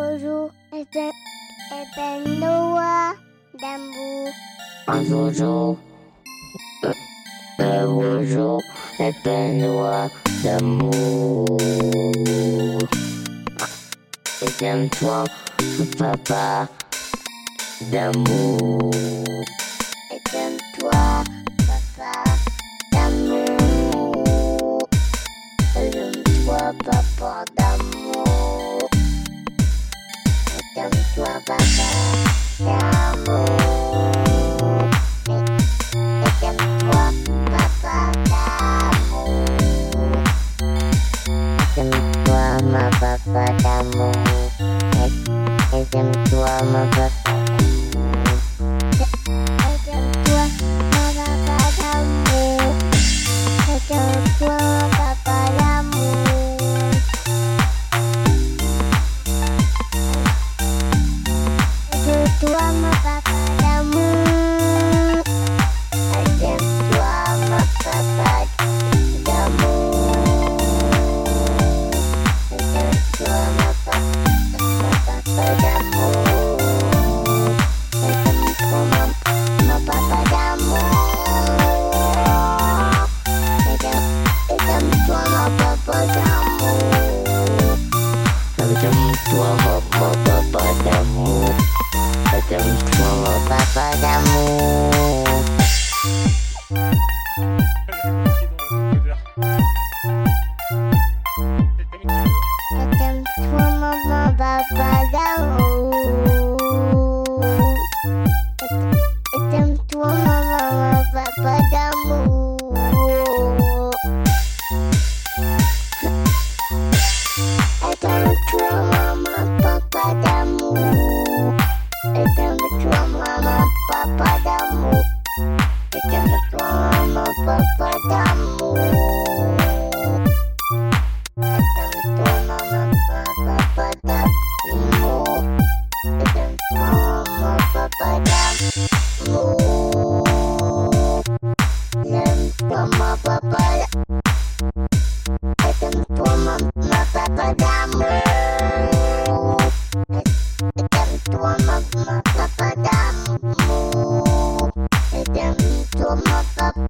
bonjour, était ben Noah Dambou. Bonjour, bonjour, était Noah Dambou. Et aime-toi, tout papa d'amour. Эдем Туамагат Mohon mata padamu Sedang дома попала Этим тумом мы попадаем Этим тумом мы попадаем Этим тумом попадаем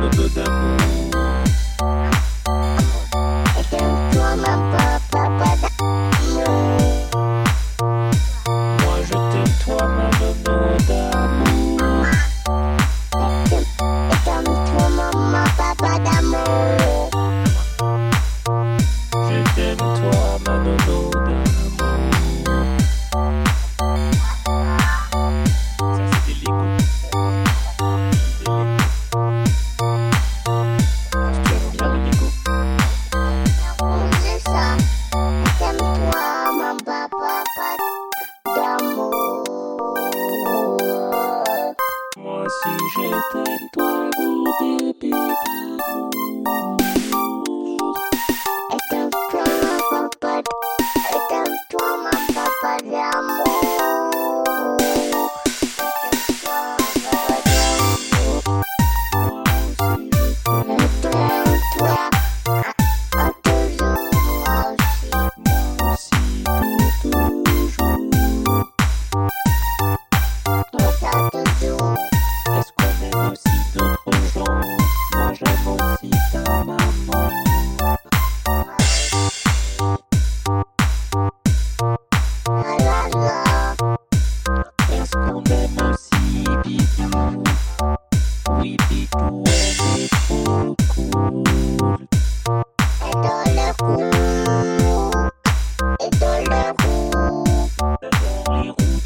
another demo.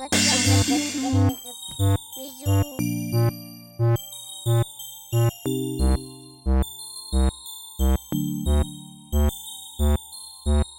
Buat.